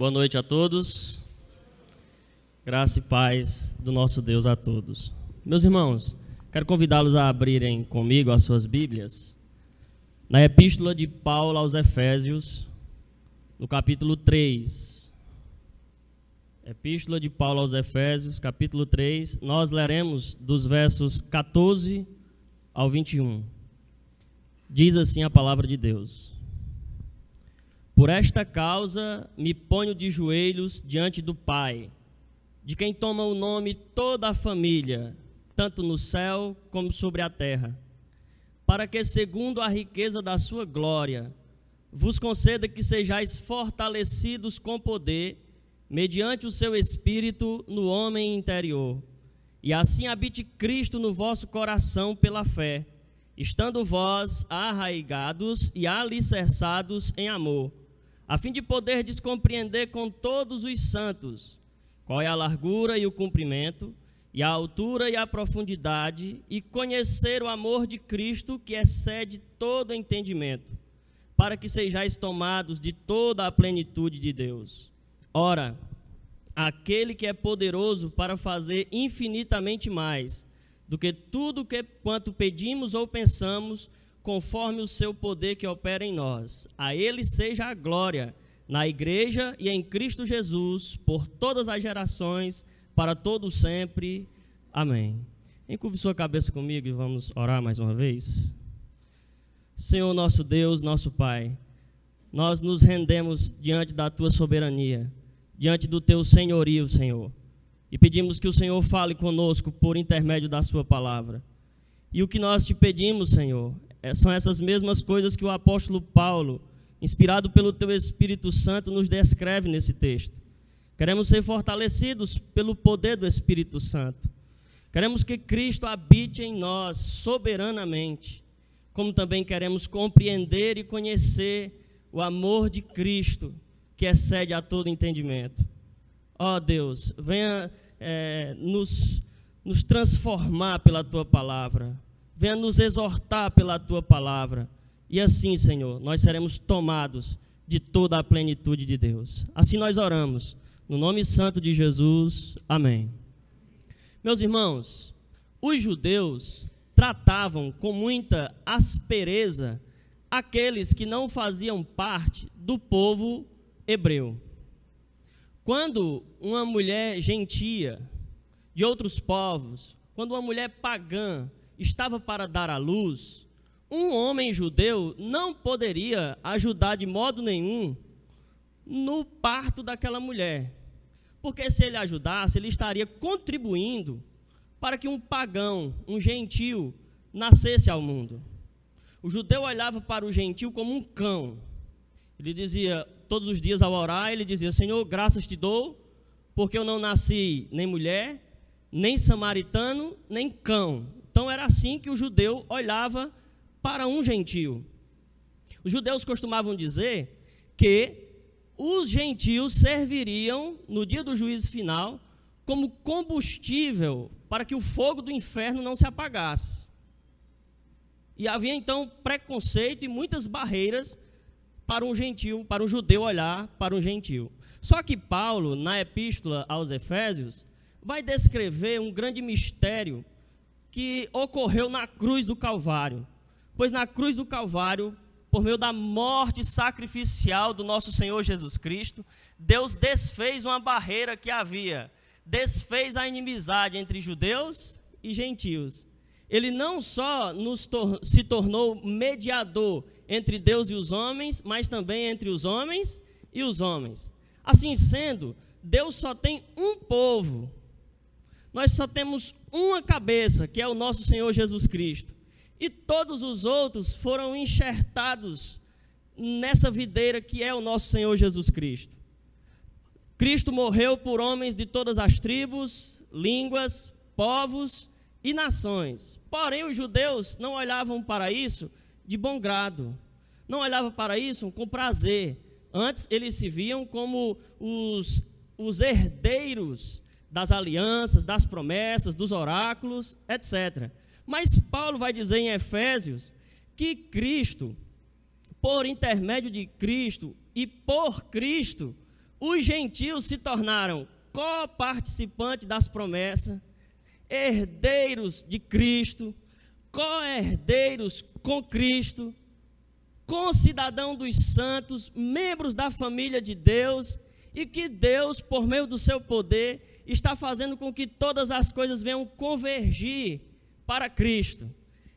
Boa noite a todos. Graça e paz do nosso Deus a todos. Meus irmãos, quero convidá-los a abrirem comigo as suas Bíblias na Epístola de Paulo aos Efésios, no capítulo 3. Epístola de Paulo aos Efésios, capítulo 3. Nós leremos dos versos 14 ao 21. Diz assim a palavra de Deus. Por esta causa me ponho de joelhos diante do Pai, de quem toma o nome toda a família, tanto no céu como sobre a terra, para que, segundo a riqueza da sua glória, vos conceda que sejais fortalecidos com poder, mediante o seu espírito no homem interior, e assim habite Cristo no vosso coração pela fé, estando vós arraigados e alicerçados em amor a fim de poder descompreender com todos os santos qual é a largura e o comprimento, e a altura e a profundidade, e conhecer o amor de Cristo que excede todo entendimento, para que sejais tomados de toda a plenitude de Deus. Ora, aquele que é poderoso para fazer infinitamente mais do que tudo que quanto pedimos ou pensamos, conforme o seu poder que opera em nós. A ele seja a glória na igreja e em Cristo Jesus por todas as gerações, para todo sempre. Amém. Encurve sua cabeça comigo e vamos orar mais uma vez. Senhor nosso Deus, nosso Pai, nós nos rendemos diante da tua soberania, diante do teu senhorio, Senhor, e pedimos que o Senhor fale conosco por intermédio da sua palavra. E o que nós te pedimos, Senhor, são essas mesmas coisas que o apóstolo Paulo, inspirado pelo teu Espírito Santo, nos descreve nesse texto. Queremos ser fortalecidos pelo poder do Espírito Santo. Queremos que Cristo habite em nós soberanamente, como também queremos compreender e conhecer o amor de Cristo, que excede a todo entendimento. Ó oh, Deus, venha é, nos, nos transformar pela tua palavra venha nos exortar pela tua palavra. E assim, Senhor, nós seremos tomados de toda a plenitude de Deus. Assim nós oramos. No nome santo de Jesus. Amém. Meus irmãos, os judeus tratavam com muita aspereza aqueles que não faziam parte do povo hebreu. Quando uma mulher gentia de outros povos, quando uma mulher pagã estava para dar à luz, um homem judeu não poderia ajudar de modo nenhum no parto daquela mulher. Porque se ele ajudasse, ele estaria contribuindo para que um pagão, um gentil, nascesse ao mundo. O judeu olhava para o gentil como um cão. Ele dizia, todos os dias ao orar, ele dizia: Senhor, graças te dou, porque eu não nasci nem mulher, nem samaritano, nem cão. Então era assim que o judeu olhava para um gentio. Os judeus costumavam dizer que os gentios serviriam no dia do juízo final como combustível para que o fogo do inferno não se apagasse. E havia então preconceito e muitas barreiras para um gentio, para um judeu olhar para um gentio. Só que Paulo, na epístola aos Efésios, vai descrever um grande mistério que ocorreu na cruz do Calvário. Pois na cruz do Calvário, por meio da morte sacrificial do nosso Senhor Jesus Cristo, Deus desfez uma barreira que havia, desfez a inimizade entre judeus e gentios. Ele não só tor se tornou mediador entre Deus e os homens, mas também entre os homens e os homens. Assim sendo, Deus só tem um povo, nós só temos uma cabeça, que é o nosso Senhor Jesus Cristo. E todos os outros foram enxertados nessa videira que é o nosso Senhor Jesus Cristo. Cristo morreu por homens de todas as tribos, línguas, povos e nações. Porém, os judeus não olhavam para isso de bom grado, não olhavam para isso com prazer. Antes, eles se viam como os, os herdeiros das alianças, das promessas, dos oráculos, etc. Mas Paulo vai dizer em Efésios que Cristo, por intermédio de Cristo e por Cristo, os gentios se tornaram coparticipantes das promessas, herdeiros de Cristo, co-herdeiros com Cristo, concidadão dos santos, membros da família de Deus, e que Deus, por meio do seu poder, está fazendo com que todas as coisas venham convergir para Cristo.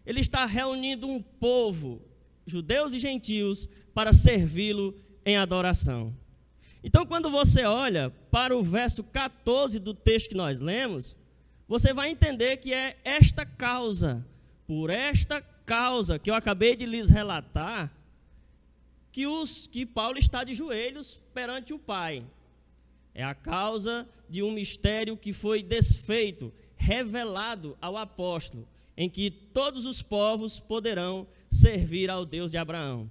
Ele está reunindo um povo, judeus e gentios, para servi-lo em adoração. Então, quando você olha para o verso 14 do texto que nós lemos, você vai entender que é esta causa, por esta causa que eu acabei de lhes relatar, que, os, que Paulo está de joelhos perante o Pai. É a causa de um mistério que foi desfeito, revelado ao apóstolo, em que todos os povos poderão servir ao Deus de Abraão.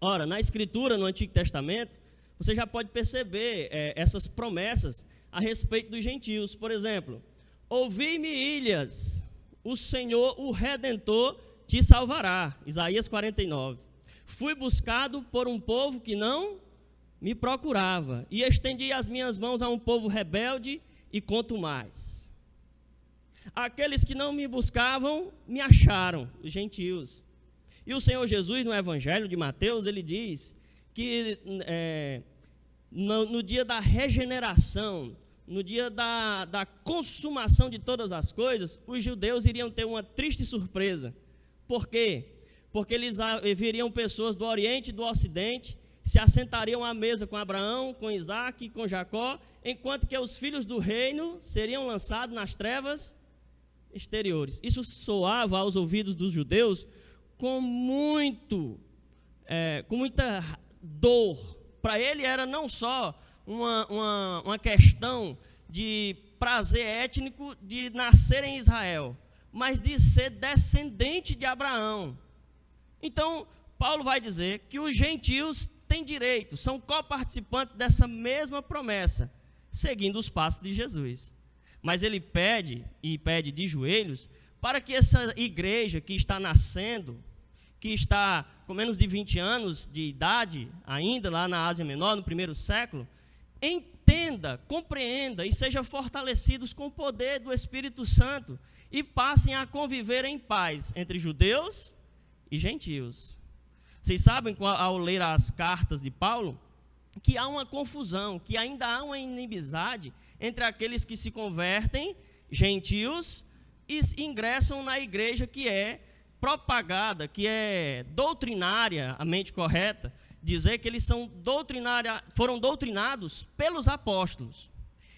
Ora, na Escritura, no Antigo Testamento, você já pode perceber é, essas promessas a respeito dos gentios. Por exemplo, ouvi-me ilhas, o Senhor, o Redentor, te salvará. Isaías 49. Fui buscado por um povo que não me procurava, e estendi as minhas mãos a um povo rebelde, e conto mais. Aqueles que não me buscavam, me acharam, os gentios. E o Senhor Jesus, no Evangelho de Mateus, ele diz que é, no, no, dia da regeneração, no dia da, da consumação de todas as coisas, os judeus iriam ter uma triste surpresa. Por quê? porque eles viriam pessoas do Oriente e do Ocidente, se assentariam à mesa com Abraão, com Isaac e com Jacó, enquanto que os filhos do reino seriam lançados nas trevas exteriores. Isso soava aos ouvidos dos judeus com muito, é, com muita dor. Para ele era não só uma, uma, uma questão de prazer étnico de nascer em Israel, mas de ser descendente de Abraão. Então, Paulo vai dizer que os gentios têm direito, são coparticipantes dessa mesma promessa, seguindo os passos de Jesus. Mas ele pede, e pede de joelhos, para que essa igreja que está nascendo, que está com menos de 20 anos de idade, ainda lá na Ásia Menor, no primeiro século, entenda, compreenda e sejam fortalecidos com o poder do Espírito Santo e passem a conviver em paz entre judeus e gentios. Vocês sabem, ao ler as cartas de Paulo, que há uma confusão, que ainda há uma inimizade entre aqueles que se convertem, gentios, e ingressam na igreja que é propagada, que é doutrinária, a mente correta, dizer que eles são doutrinária, foram doutrinados pelos apóstolos.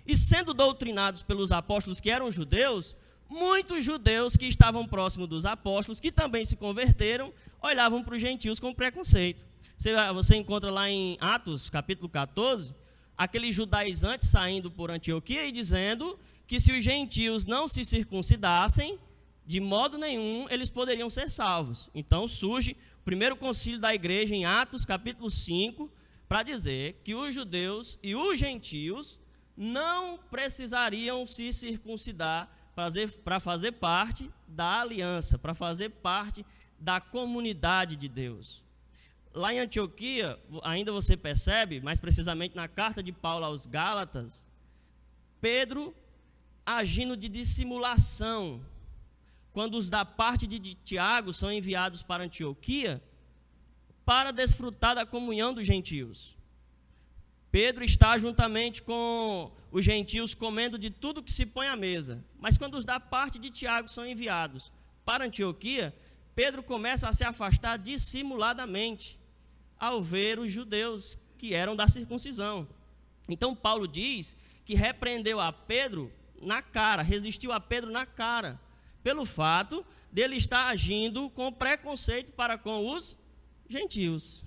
E sendo doutrinados pelos apóstolos que eram judeus, muitos judeus que estavam próximos dos apóstolos, que também se converteram, olhavam para os gentios com preconceito. Você, você encontra lá em Atos, capítulo 14, aqueles judaizantes saindo por Antioquia e dizendo que se os gentios não se circuncidassem, de modo nenhum eles poderiam ser salvos. Então surge o primeiro concílio da igreja em Atos, capítulo 5, para dizer que os judeus e os gentios não precisariam se circuncidar para fazer parte da aliança, para fazer parte da comunidade de Deus. Lá em Antioquia, ainda você percebe, mais precisamente na carta de Paulo aos Gálatas, Pedro agindo de dissimulação. Quando os da parte de Tiago são enviados para Antioquia, para desfrutar da comunhão dos gentios. Pedro está juntamente com os gentios comendo de tudo que se põe à mesa. Mas quando os da parte de Tiago são enviados para Antioquia, Pedro começa a se afastar dissimuladamente ao ver os judeus que eram da circuncisão. Então Paulo diz que repreendeu a Pedro na cara, resistiu a Pedro na cara, pelo fato dele estar agindo com preconceito para com os gentios.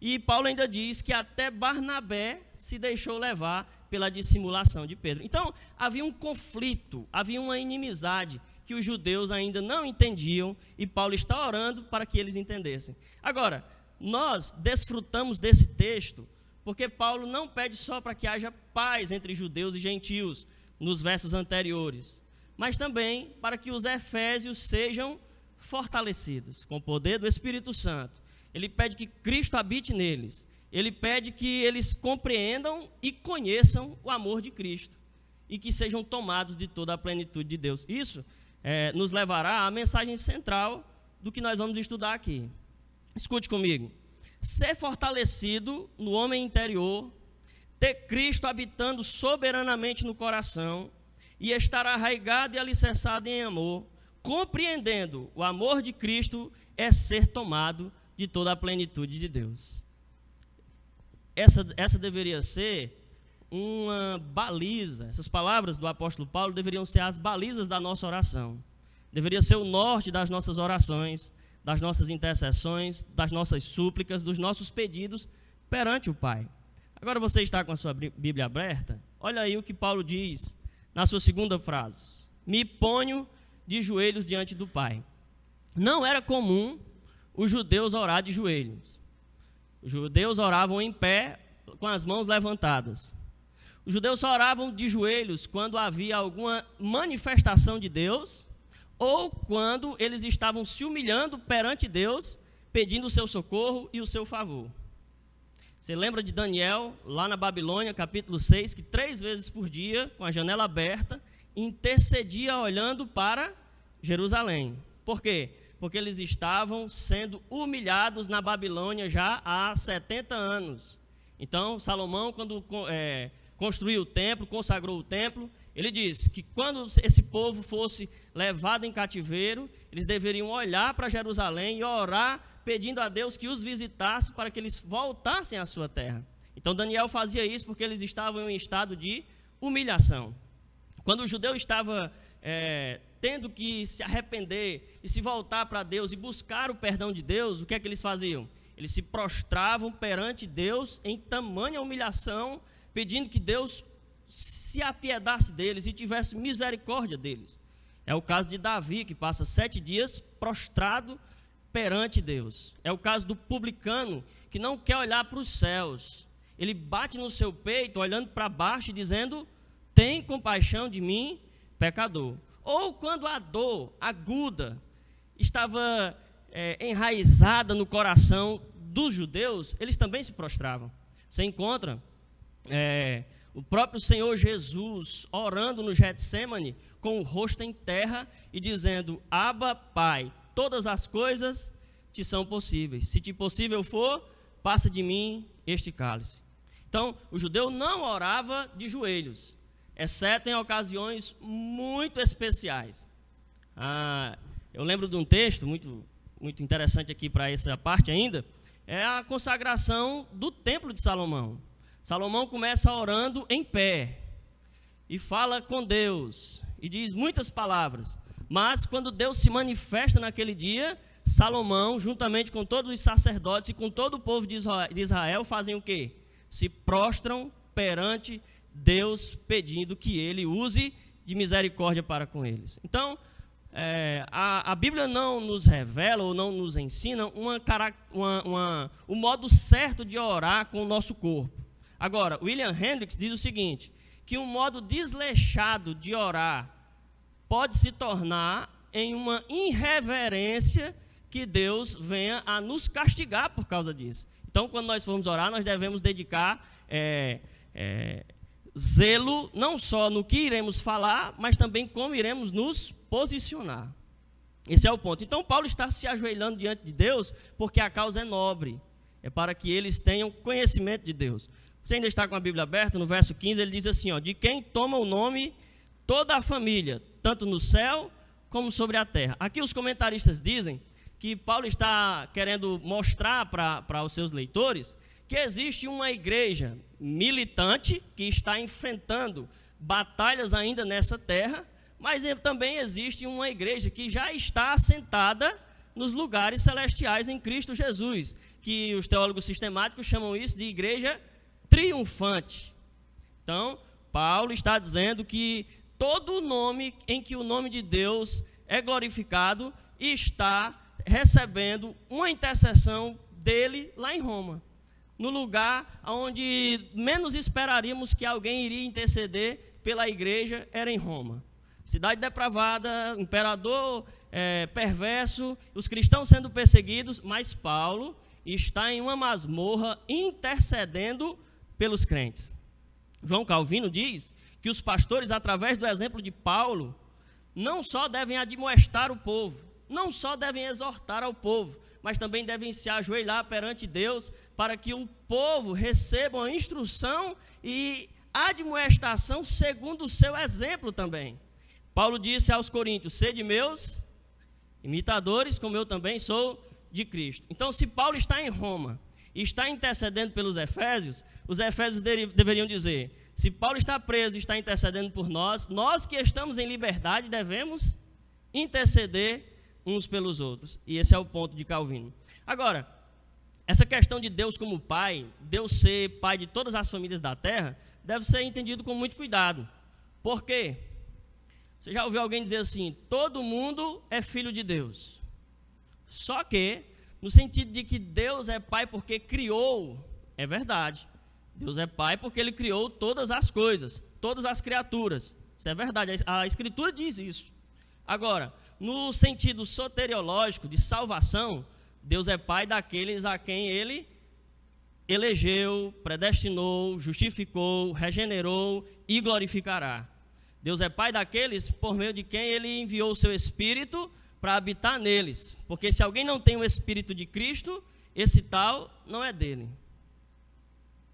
E Paulo ainda diz que até Barnabé se deixou levar pela dissimulação de Pedro. Então, havia um conflito, havia uma inimizade que os judeus ainda não entendiam e Paulo está orando para que eles entendessem. Agora, nós desfrutamos desse texto porque Paulo não pede só para que haja paz entre judeus e gentios nos versos anteriores, mas também para que os efésios sejam fortalecidos com o poder do Espírito Santo ele pede que Cristo habite neles. ele pede que eles compreendam e conheçam o amor de Cristo e que sejam tomados de toda a plenitude de Deus. Isso é, nos levará à mensagem central do que nós vamos estudar aqui. Escute comigo. Ser fortalecido no homem interior, ter Cristo habitando soberanamente no coração e estar arraigado e alicerçado em amor, compreendendo o amor de Cristo, é ser tomado de toda a plenitude de Deus. Essa, essa deveria ser uma baliza. Essas palavras do apóstolo Paulo deveriam ser as balizas da nossa oração. Deveria ser o norte das nossas orações, das nossas intercessões, das nossas súplicas, dos nossos pedidos perante o Pai. Agora você está com a sua Bíblia aberta? Olha aí o que Paulo diz na sua segunda frase: Me ponho de joelhos diante do Pai. Não era comum os judeus orar de joelhos. Os judeus oravam em pé, com as mãos levantadas. Os judeus só oravam de joelhos quando havia alguma manifestação de Deus ou quando eles estavam se humilhando perante Deus, pedindo o seu socorro e o seu favor. Você lembra de Daniel, lá na Babilônia, capítulo 6, que três vezes por dia, com a janela aberta, intercedia olhando para Jerusalém. Por quê? Porque eles estavam sendo humilhados na Babilônia já há 70 anos. Então, Salomão, quando é, construiu o templo, consagrou o templo, ele diz que quando esse povo fosse levado em cativeiro, eles deveriam olhar para Jerusalém e orar, pedindo a Deus que os visitasse para que eles voltassem à sua terra. Então Daniel fazia isso porque eles estavam em um estado de humilhação. Quando o judeu estava é, tendo que se arrepender e se voltar para Deus e buscar o perdão de Deus, o que é que eles faziam? Eles se prostravam perante Deus em tamanha humilhação pedindo que Deus se apiedasse deles e tivesse misericórdia deles. É o caso de Davi, que passa sete dias prostrado perante Deus. É o caso do publicano, que não quer olhar para os céus. Ele bate no seu peito, olhando para baixo e dizendo: Tem compaixão de mim, pecador. Ou quando a dor aguda estava é, enraizada no coração dos judeus, eles também se prostravam. Você encontra é, o próprio Senhor Jesus orando no Getsemane com o rosto em terra e dizendo: Aba, Pai, todas as coisas te são possíveis. Se te possível for, passa de mim este cálice. Então, o judeu não orava de joelhos, exceto em ocasiões muito especiais. Ah, eu lembro de um texto muito, muito interessante aqui para essa parte ainda, é a consagração do Templo de Salomão. Salomão começa orando em pé e fala com Deus e diz muitas palavras. Mas quando Deus se manifesta naquele dia, Salomão, juntamente com todos os sacerdotes e com todo o povo de Israel, fazem o quê? Se prostram perante Deus, pedindo que ele use de misericórdia para com eles. Então, é, a, a, Bíblia não nos revela ou não nos ensina uma, uma, uma, o modo certo de orar com o nosso corpo. Agora, William Hendricks diz o seguinte: que um modo desleixado de orar pode se tornar em uma irreverência que Deus venha a nos castigar por causa disso. Então, quando nós formos orar, nós devemos dedicar é, é, zelo não só no que iremos falar, mas também como iremos nos posicionar. Esse é o ponto. Então, Paulo está se ajoelhando diante de Deus porque a causa é nobre. É para que eles tenham conhecimento de Deus. Você ainda está com a Bíblia aberta? No verso 15 ele diz assim: ó, De quem toma o nome toda a família, tanto no céu como sobre a terra. Aqui os comentaristas dizem que Paulo está querendo mostrar para os seus leitores que existe uma igreja militante que está enfrentando batalhas ainda nessa terra, mas também existe uma igreja que já está assentada nos lugares celestiais em Cristo Jesus, que os teólogos sistemáticos chamam isso de igreja triunfante. Então, Paulo está dizendo que todo nome em que o nome de Deus é glorificado está recebendo uma intercessão dele lá em Roma, no lugar onde menos esperaríamos que alguém iria interceder pela igreja era em Roma. Cidade depravada, imperador é, perverso, os cristãos sendo perseguidos, mas Paulo está em uma masmorra intercedendo pelos crentes. João Calvino diz que os pastores, através do exemplo de Paulo, não só devem admoestar o povo, não só devem exortar ao povo, mas também devem se ajoelhar perante Deus para que o povo receba a instrução e admoestação segundo o seu exemplo também. Paulo disse aos coríntios: Sede meus imitadores, como eu também sou de Cristo. Então, se Paulo está em Roma e está intercedendo pelos Efésios, os Efésios deveriam dizer: se Paulo está preso e está intercedendo por nós, nós que estamos em liberdade devemos interceder uns pelos outros. E esse é o ponto de Calvino. Agora, essa questão de Deus como pai, Deus ser pai de todas as famílias da terra, deve ser entendido com muito cuidado. Por quê? Você já ouviu alguém dizer assim: todo mundo é filho de Deus. Só que, no sentido de que Deus é pai porque criou, é verdade. Deus é pai porque ele criou todas as coisas, todas as criaturas. Isso é verdade, a Escritura diz isso. Agora, no sentido soteriológico de salvação, Deus é pai daqueles a quem ele elegeu, predestinou, justificou, regenerou e glorificará. Deus é pai daqueles por meio de quem ele enviou o seu espírito para habitar neles. Porque se alguém não tem o espírito de Cristo, esse tal não é dele.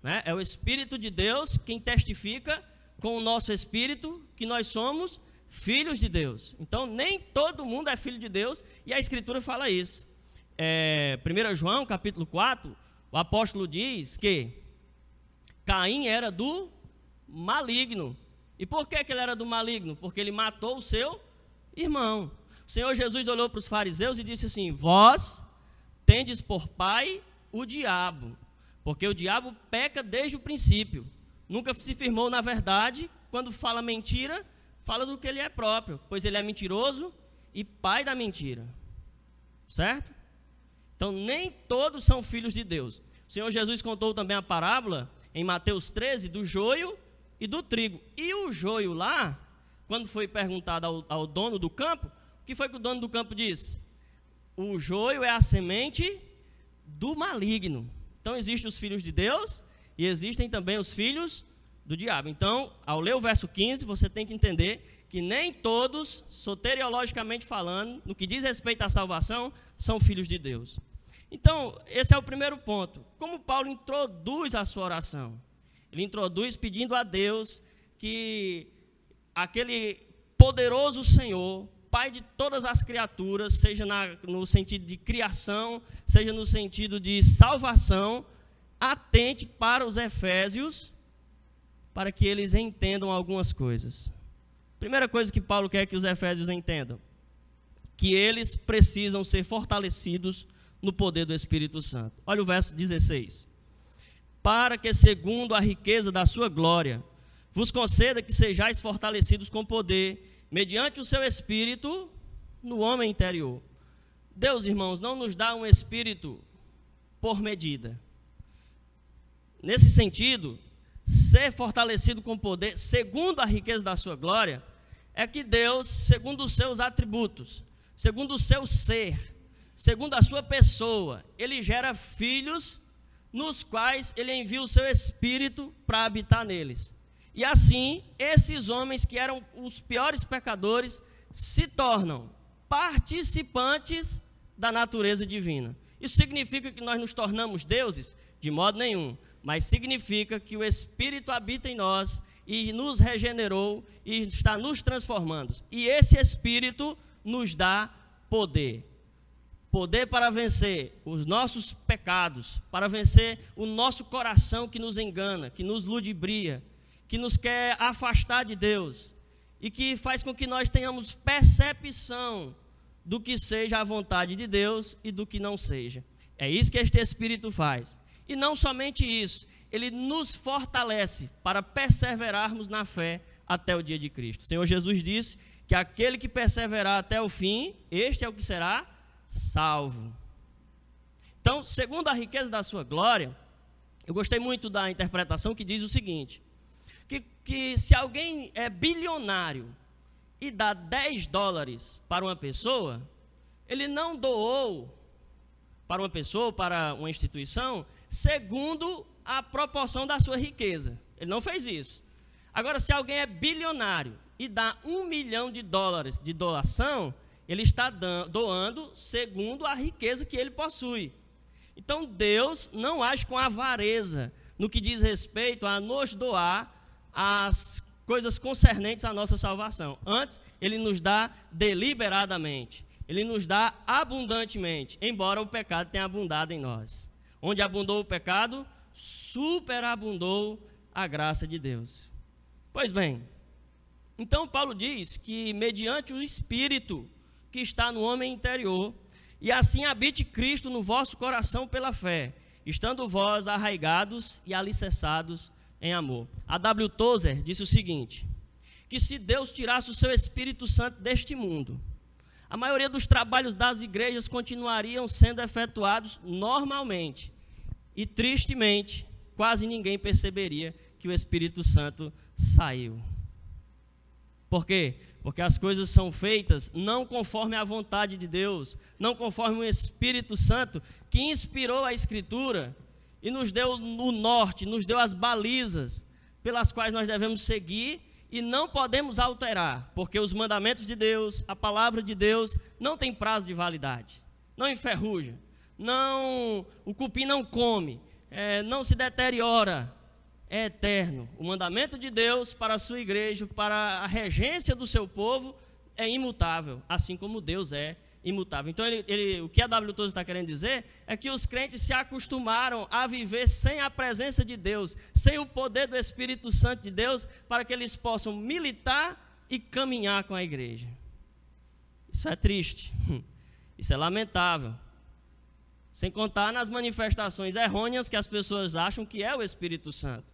Né? É o espírito de Deus quem testifica com o nosso espírito que nós somos filhos de Deus. Então, nem todo mundo é filho de Deus, e a Escritura fala isso. É, 1 João, capítulo 4, o apóstolo diz que Caim era do maligno. E por que, que ele era do maligno? Porque ele matou o seu irmão. O Senhor Jesus olhou para os fariseus e disse assim: Vós tendes por pai o diabo, porque o diabo peca desde o princípio. Nunca se firmou na verdade, quando fala mentira, fala do que ele é próprio, pois ele é mentiroso e pai da mentira. Certo? Então, nem todos são filhos de Deus. O Senhor Jesus contou também a parábola em Mateus 13 do joio e do trigo. E o joio lá, quando foi perguntado ao, ao dono do campo, o que foi que o dono do campo disse? O joio é a semente do maligno. Então, existem os filhos de Deus e existem também os filhos do diabo. Então, ao ler o verso 15, você tem que entender que nem todos, soteriologicamente falando, no que diz respeito à salvação, são filhos de Deus. Então, esse é o primeiro ponto. Como Paulo introduz a sua oração? Ele introduz pedindo a Deus que aquele poderoso Senhor, Pai de todas as criaturas, seja na, no sentido de criação, seja no sentido de salvação, atente para os Efésios, para que eles entendam algumas coisas. Primeira coisa que Paulo quer que os Efésios entendam: que eles precisam ser fortalecidos no poder do Espírito Santo. Olha o verso 16. Para que, segundo a riqueza da sua glória, vos conceda que sejais fortalecidos com poder, mediante o seu espírito, no homem interior. Deus, irmãos, não nos dá um espírito por medida. Nesse sentido, ser fortalecido com poder, segundo a riqueza da sua glória, é que Deus, segundo os seus atributos, segundo o seu ser, segundo a sua pessoa, ele gera filhos nos quais ele envia o seu espírito para habitar neles. E assim, esses homens que eram os piores pecadores se tornam participantes da natureza divina. Isso significa que nós nos tornamos deuses? De modo nenhum. Mas significa que o Espírito habita em nós e nos regenerou e está nos transformando. E esse Espírito nos dá poder poder para vencer os nossos pecados, para vencer o nosso coração que nos engana, que nos ludibria, que nos quer afastar de Deus e que faz com que nós tenhamos percepção do que seja a vontade de Deus e do que não seja. É isso que este Espírito faz. E não somente isso, ele nos fortalece para perseverarmos na fé até o dia de Cristo. O Senhor Jesus disse que aquele que perseverar até o fim, este é o que será salvo. Então, segundo a riqueza da sua glória, eu gostei muito da interpretação que diz o seguinte: que, que se alguém é bilionário e dá 10 dólares para uma pessoa, ele não doou para uma pessoa, para uma instituição, segundo a proporção da sua riqueza. Ele não fez isso. Agora, se alguém é bilionário e dá um milhão de dólares de doação, ele está doando segundo a riqueza que ele possui. Então, Deus não age com avareza no que diz respeito a nos doar as coisas concernentes à nossa salvação. Antes, ele nos dá deliberadamente, ele nos dá abundantemente, embora o pecado tenha abundado em nós. Onde abundou o pecado, superabundou a graça de Deus. Pois bem, então Paulo diz que mediante o Espírito que está no homem interior, e assim habite Cristo no vosso coração pela fé, estando vós arraigados e alicerçados em amor. A W. Tozer disse o seguinte: que se Deus tirasse o seu Espírito Santo deste mundo, a maioria dos trabalhos das igrejas continuariam sendo efetuados normalmente. E tristemente, quase ninguém perceberia que o Espírito Santo saiu. Por quê? Porque as coisas são feitas não conforme a vontade de Deus, não conforme o Espírito Santo que inspirou a Escritura e nos deu o norte, nos deu as balizas pelas quais nós devemos seguir e não podemos alterar, porque os mandamentos de Deus, a palavra de Deus, não tem prazo de validade, não enferruja, não, o cupim não come, é, não se deteriora, é eterno. O mandamento de Deus para a sua igreja, para a regência do seu povo, é imutável, assim como Deus é imutável. Então, ele, ele, o que a W. Tozer está querendo dizer é que os crentes se acostumaram a viver sem a presença de Deus, sem o poder do Espírito Santo de Deus, para que eles possam militar e caminhar com a igreja. Isso é triste, isso é lamentável. Sem contar nas manifestações errôneas que as pessoas acham que é o Espírito Santo.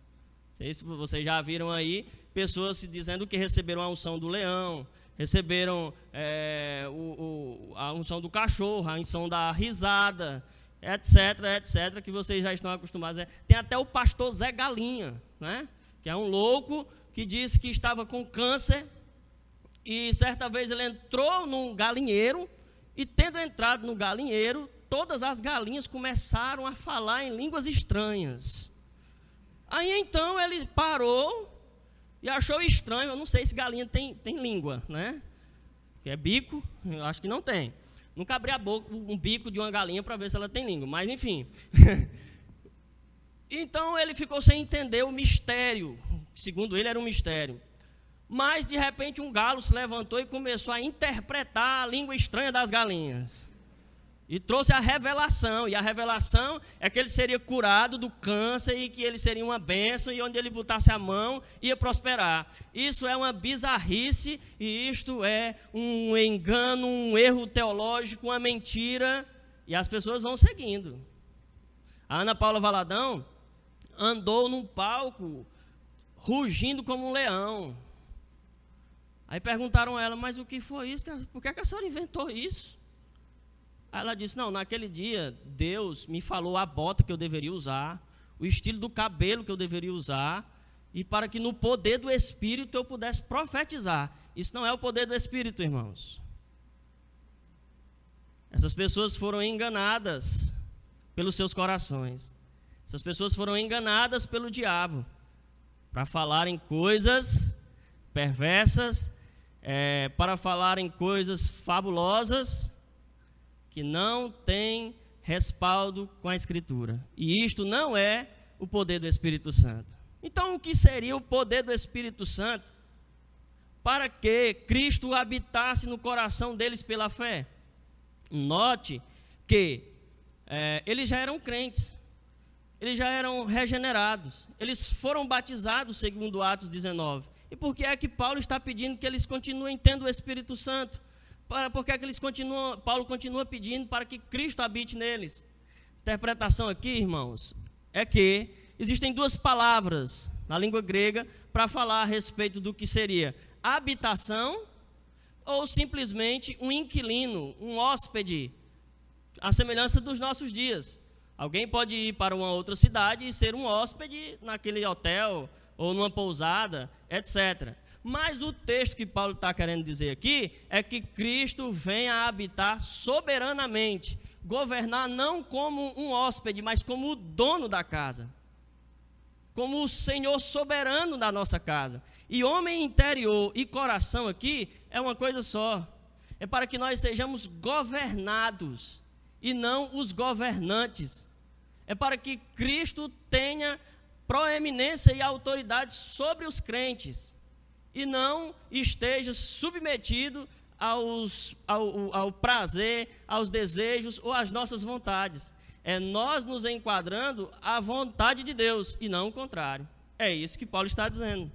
Não sei se vocês já viram aí pessoas se dizendo que receberam a unção do leão, receberam é, o, o, a unção do cachorro, a unção da risada, etc, etc, que vocês já estão acostumados. Tem até o pastor Zé Galinha, né? que é um louco que disse que estava com câncer e certa vez ele entrou num galinheiro e tendo entrado no galinheiro, todas as galinhas começaram a falar em línguas estranhas. Aí então ele parou e achou estranho, eu não sei se galinha tem, tem língua, né? Que é bico, eu acho que não tem. Nunca abri a boca, um bico de uma galinha para ver se ela tem língua, mas enfim. então ele ficou sem entender o mistério, segundo ele era um mistério. Mas de repente um galo se levantou e começou a interpretar a língua estranha das galinhas. E trouxe a revelação, e a revelação é que ele seria curado do câncer e que ele seria uma bênção, e onde ele botasse a mão ia prosperar. Isso é uma bizarrice, e isto é um engano, um erro teológico, uma mentira, e as pessoas vão seguindo. A Ana Paula Valadão andou num palco rugindo como um leão. Aí perguntaram a ela, mas o que foi isso? Por que a senhora inventou isso? Aí ela disse: Não, naquele dia Deus me falou a bota que eu deveria usar, o estilo do cabelo que eu deveria usar, e para que no poder do Espírito eu pudesse profetizar. Isso não é o poder do Espírito, irmãos. Essas pessoas foram enganadas pelos seus corações. Essas pessoas foram enganadas pelo diabo para falarem coisas perversas, é, para falarem coisas fabulosas que não tem respaldo com a Escritura. E isto não é o poder do Espírito Santo. Então, o que seria o poder do Espírito Santo para que Cristo habitasse no coração deles pela fé? Note que é, eles já eram crentes, eles já eram regenerados, eles foram batizados, segundo Atos 19. E por que é que Paulo está pedindo que eles continuem tendo o Espírito Santo? Para, porque é que eles continuam, Paulo continua pedindo para que Cristo habite neles. Interpretação aqui, irmãos, é que existem duas palavras na língua grega para falar a respeito do que seria habitação ou simplesmente um inquilino, um hóspede, a semelhança dos nossos dias. Alguém pode ir para uma outra cidade e ser um hóspede naquele hotel ou numa pousada, etc. Mas o texto que Paulo está querendo dizer aqui é que Cristo vem a habitar soberanamente, governar não como um hóspede, mas como o dono da casa, como o Senhor soberano da nossa casa. E homem interior e coração aqui é uma coisa só. É para que nós sejamos governados e não os governantes. É para que Cristo tenha proeminência e autoridade sobre os crentes e não esteja submetido aos, ao, ao prazer, aos desejos ou às nossas vontades. É nós nos enquadrando à vontade de Deus e não o contrário. É isso que Paulo está dizendo.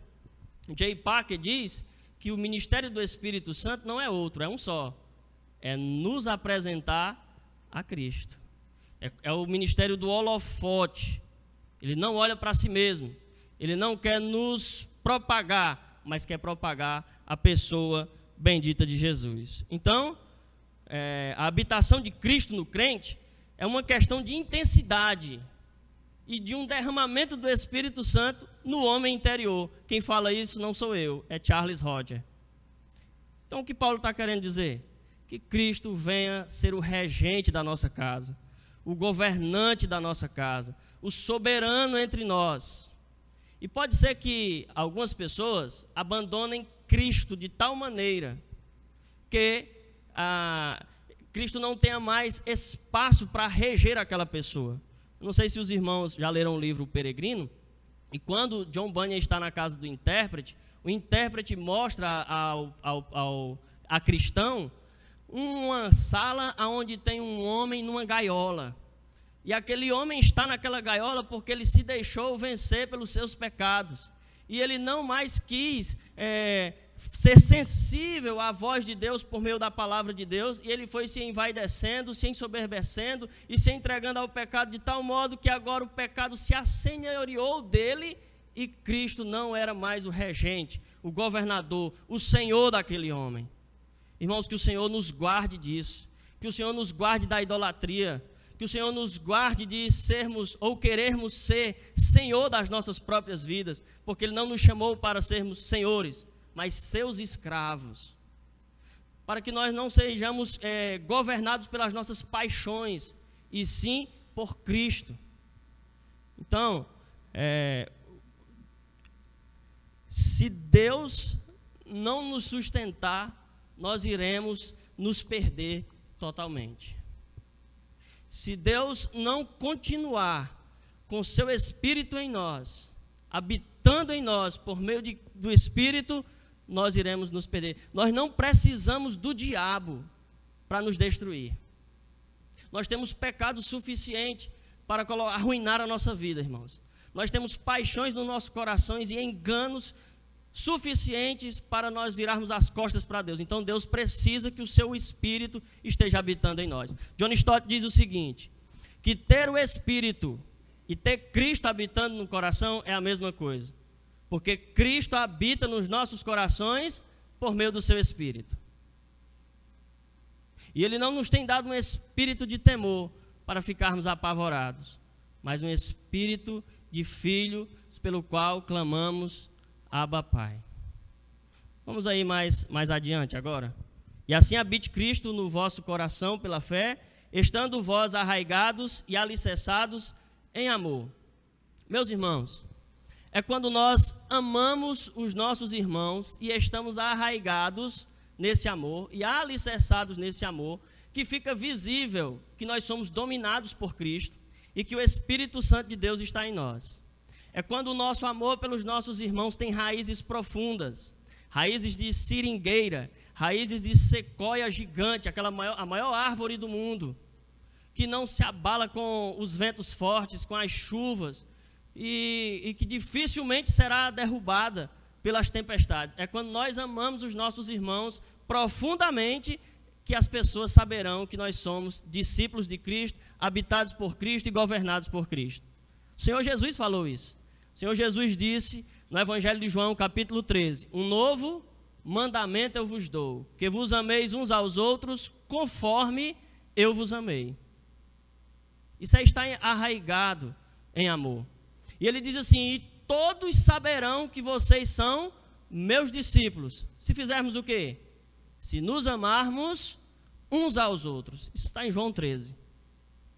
J. Parker diz que o ministério do Espírito Santo não é outro, é um só. É nos apresentar a Cristo. É, é o ministério do holofote. Ele não olha para si mesmo. Ele não quer nos propagar, mas quer propagar a pessoa bendita de Jesus. Então, é, a habitação de Cristo no crente é uma questão de intensidade e de um derramamento do Espírito Santo no homem interior. Quem fala isso não sou eu, é Charles Roger. Então, o que Paulo está querendo dizer? Que Cristo venha ser o regente da nossa casa, o governante da nossa casa, o soberano entre nós. E pode ser que algumas pessoas abandonem Cristo de tal maneira que ah, Cristo não tenha mais espaço para reger aquela pessoa. Não sei se os irmãos já leram o livro Peregrino, e quando John Bunyan está na casa do intérprete, o intérprete mostra ao, ao, ao a cristão uma sala onde tem um homem numa gaiola. E aquele homem está naquela gaiola porque ele se deixou vencer pelos seus pecados. E ele não mais quis é, ser sensível à voz de Deus por meio da palavra de Deus, e ele foi se envaidecendo, se ensoberbecendo e se entregando ao pecado de tal modo que agora o pecado se assenhoriou dele e Cristo não era mais o regente, o governador, o senhor daquele homem. Irmãos, que o Senhor nos guarde disso, que o Senhor nos guarde da idolatria, que o Senhor nos guarde de sermos ou querermos ser senhor das nossas próprias vidas, porque Ele não nos chamou para sermos senhores, mas seus escravos. Para que nós não sejamos é, governados pelas nossas paixões, e sim por Cristo. Então, é, se Deus não nos sustentar, nós iremos nos perder totalmente. Se Deus não continuar com seu Espírito em nós, habitando em nós por meio de, do Espírito, nós iremos nos perder. Nós não precisamos do diabo para nos destruir. Nós temos pecado suficiente para arruinar a nossa vida, irmãos. Nós temos paixões nos nossos corações e enganos suficientes para nós virarmos as costas para Deus. Então Deus precisa que o seu espírito esteja habitando em nós. John Stott diz o seguinte: que ter o espírito e ter Cristo habitando no coração é a mesma coisa porque Cristo habita nos nossos corações por meio do seu Espírito. E Ele não nos tem dado um espírito de temor para ficarmos apavorados, mas um espírito de filho pelo qual clamamos Abba Pai. Vamos aí mais, mais adiante agora. E assim habite Cristo no vosso coração pela fé, estando vós arraigados e alicerçados em amor. Meus irmãos, é quando nós amamos os nossos irmãos e estamos arraigados nesse amor e alicerçados nesse amor, que fica visível que nós somos dominados por Cristo e que o Espírito Santo de Deus está em nós. É quando o nosso amor pelos nossos irmãos tem raízes profundas, raízes de seringueira, raízes de sequoia gigante, aquela maior, a maior árvore do mundo, que não se abala com os ventos fortes, com as chuvas, e, e que dificilmente será derrubada pelas tempestades. É quando nós amamos os nossos irmãos profundamente que as pessoas saberão que nós somos discípulos de Cristo, habitados por Cristo e governados por Cristo. O Senhor Jesus falou isso. O Senhor Jesus disse no Evangelho de João, capítulo 13: Um novo mandamento eu vos dou, que vos ameis uns aos outros conforme eu vos amei. Isso aí está arraigado em amor. E ele diz assim: E todos saberão que vocês são meus discípulos. Se fizermos o quê? Se nos amarmos uns aos outros. Isso está em João 13.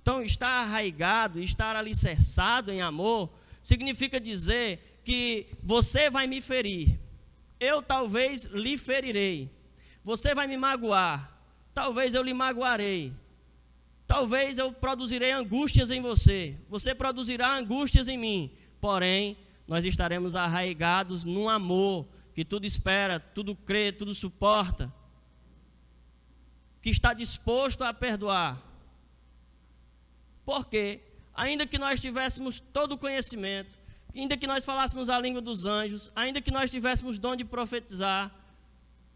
Então, estar arraigado, estar alicerçado em amor, significa dizer que você vai me ferir, eu talvez lhe ferirei, você vai me magoar, talvez eu lhe magoarei, talvez eu produzirei angústias em você, você produzirá angústias em mim, porém, nós estaremos arraigados num amor que tudo espera, tudo crê, tudo suporta, que está disposto a perdoar. Porque, ainda que nós tivéssemos todo o conhecimento, ainda que nós falássemos a língua dos anjos, ainda que nós tivéssemos dom de profetizar,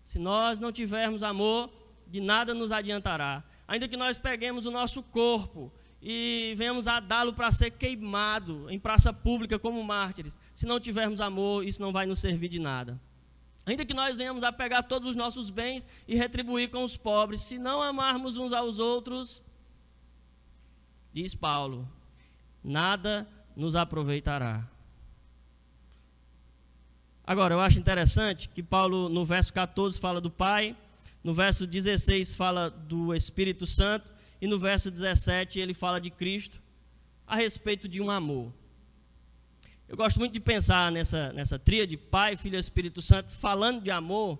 se nós não tivermos amor, de nada nos adiantará. Ainda que nós peguemos o nosso corpo e venhamos a dá-lo para ser queimado em praça pública como mártires, se não tivermos amor, isso não vai nos servir de nada. Ainda que nós venhamos a pegar todos os nossos bens e retribuir com os pobres, se não amarmos uns aos outros, diz Paulo, nada nos aproveitará. Agora, eu acho interessante que Paulo, no verso 14, fala do Pai, no verso 16, fala do Espírito Santo, e no verso 17, ele fala de Cristo a respeito de um amor. Eu gosto muito de pensar nessa, nessa tríade, Pai, Filho e Espírito Santo, falando de amor,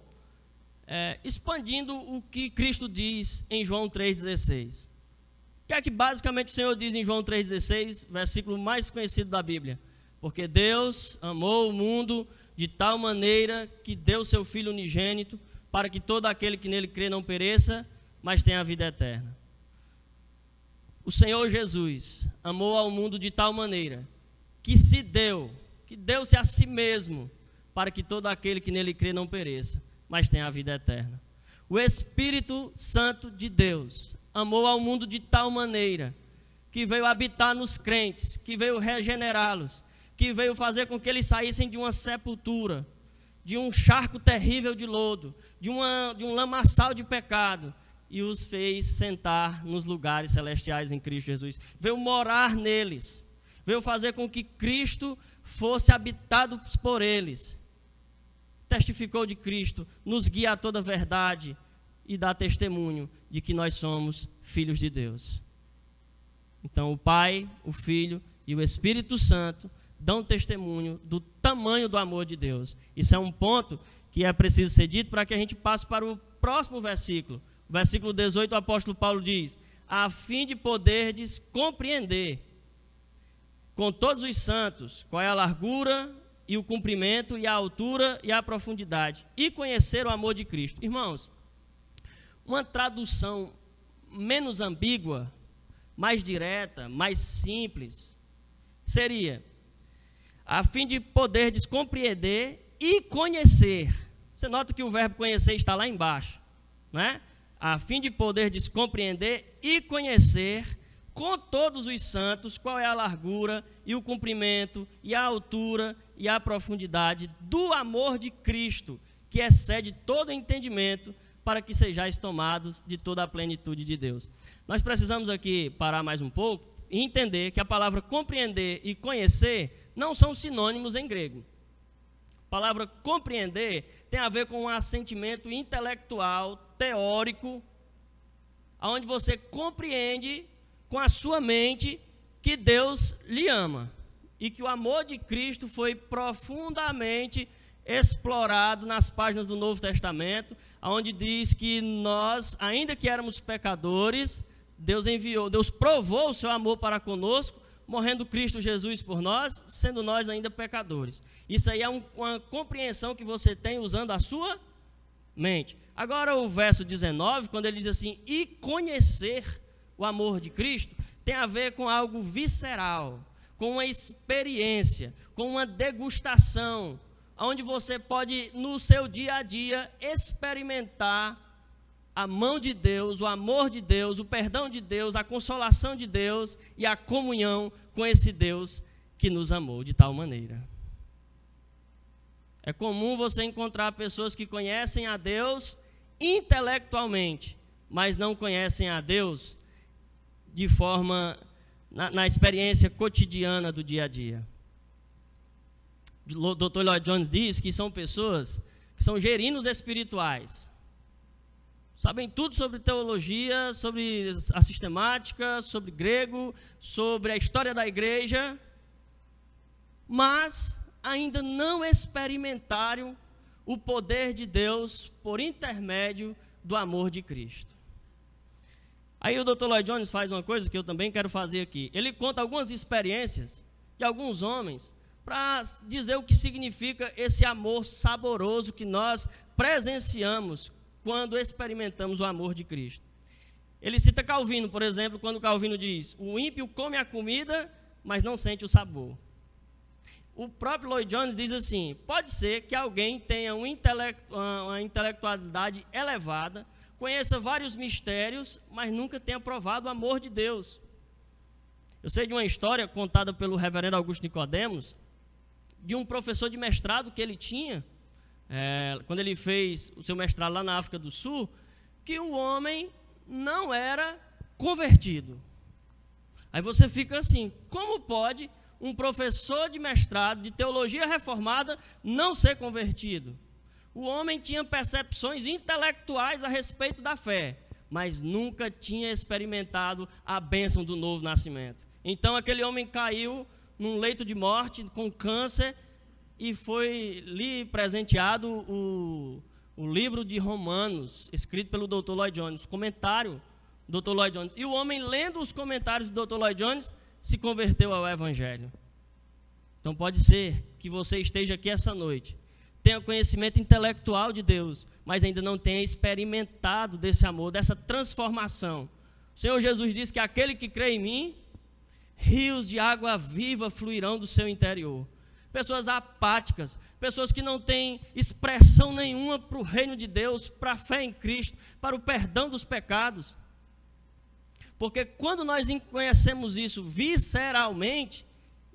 é, expandindo o que Cristo diz em João 3,16. Que é que basicamente o Senhor diz em João 3,16, versículo mais conhecido da Bíblia? Porque Deus amou o mundo de tal maneira que deu seu Filho unigênito, para que todo aquele que nele crê não pereça, mas tenha a vida eterna. O Senhor Jesus amou ao mundo de tal maneira que se deu, que deu-se a si mesmo, para que todo aquele que nele crê não pereça, mas tenha a vida eterna. O Espírito Santo de Deus amou ao mundo de tal maneira que veio habitar nos crentes, que veio regenerá-los, que veio fazer com que eles saíssem de uma sepultura, de um charco terrível de lodo, de, uma, de um lamaçal de pecado, e os fez sentar nos lugares celestiais em Cristo Jesus. Veio morar neles veio fazer com que Cristo fosse habitado por eles. Testificou de Cristo, nos guia a toda a verdade e dá testemunho de que nós somos filhos de Deus. Então, o Pai, o Filho e o Espírito Santo dão testemunho do tamanho do amor de Deus. Isso é um ponto que é preciso ser dito para que a gente passe para o próximo versículo. Versículo 18, o apóstolo Paulo diz: a fim de poderdes compreender com todos os santos qual é a largura e o comprimento e a altura e a profundidade e conhecer o amor de Cristo. Irmãos, uma tradução menos ambígua, mais direta, mais simples, seria a fim de poder compreender e conhecer. Você nota que o verbo conhecer está lá embaixo, né? A fim de poder compreender e conhecer com todos os santos qual é a largura e o comprimento e a altura e a profundidade do amor de Cristo, que excede todo entendimento, para que sejais tomados de toda a plenitude de Deus. Nós precisamos aqui parar mais um pouco e entender que a palavra compreender e conhecer não são sinônimos em grego. A palavra compreender tem a ver com um assentimento intelectual, teórico, onde você compreende com a sua mente que Deus lhe ama e que o amor de Cristo foi profundamente explorado nas páginas do Novo Testamento, onde diz que nós, ainda que éramos pecadores, Deus enviou, Deus provou o seu amor para conosco, morrendo Cristo Jesus por nós, sendo nós ainda pecadores. Isso aí é um, uma compreensão que você tem usando a sua mente. Agora o verso 19, quando ele diz assim: "E conhecer o amor de Cristo tem a ver com algo visceral, com uma experiência, com uma degustação, onde você pode, no seu dia a dia, experimentar a mão de Deus, o amor de Deus, o perdão de Deus, a consolação de Deus e a comunhão com esse Deus que nos amou de tal maneira. É comum você encontrar pessoas que conhecem a Deus intelectualmente, mas não conhecem a Deus de forma na, na experiência cotidiana do dia a dia. Dr. Lloyd Jones diz que são pessoas que são gerinos espirituais. sabem tudo sobre teologia, sobre a sistemática, sobre grego, sobre a história da igreja, mas ainda não experimentaram o poder de Deus por intermédio do amor de Cristo. Aí o Dr. Lloyd Jones faz uma coisa que eu também quero fazer aqui. Ele conta algumas experiências de alguns homens para dizer o que significa esse amor saboroso que nós presenciamos quando experimentamos o amor de Cristo. Ele cita Calvino, por exemplo, quando Calvino diz: O ímpio come a comida, mas não sente o sabor. O próprio Lloyd Jones diz assim: pode ser que alguém tenha um uma intelectualidade elevada, conheça vários mistérios, mas nunca tenha provado o amor de Deus. Eu sei de uma história contada pelo reverendo Augusto Nicodemos, de um professor de mestrado que ele tinha, é, quando ele fez o seu mestrado lá na África do Sul, que o homem não era convertido. Aí você fica assim: como pode um professor de mestrado de teologia reformada não ser convertido? O homem tinha percepções intelectuais a respeito da fé, mas nunca tinha experimentado a bênção do novo nascimento. Então aquele homem caiu num leito de morte com câncer e foi lhe presenteado o, o livro de Romanos, escrito pelo Dr. Lloyd Jones, comentário do Dr. Lloyd Jones. E o homem, lendo os comentários do Dr. Lloyd Jones, se converteu ao Evangelho. Então pode ser que você esteja aqui essa noite tenha conhecimento intelectual de Deus, mas ainda não tenha experimentado desse amor, dessa transformação. O Senhor Jesus disse que aquele que crê em mim, rios de água viva fluirão do seu interior. Pessoas apáticas, pessoas que não têm expressão nenhuma para o reino de Deus, para a fé em Cristo, para o perdão dos pecados. Porque quando nós conhecemos isso visceralmente,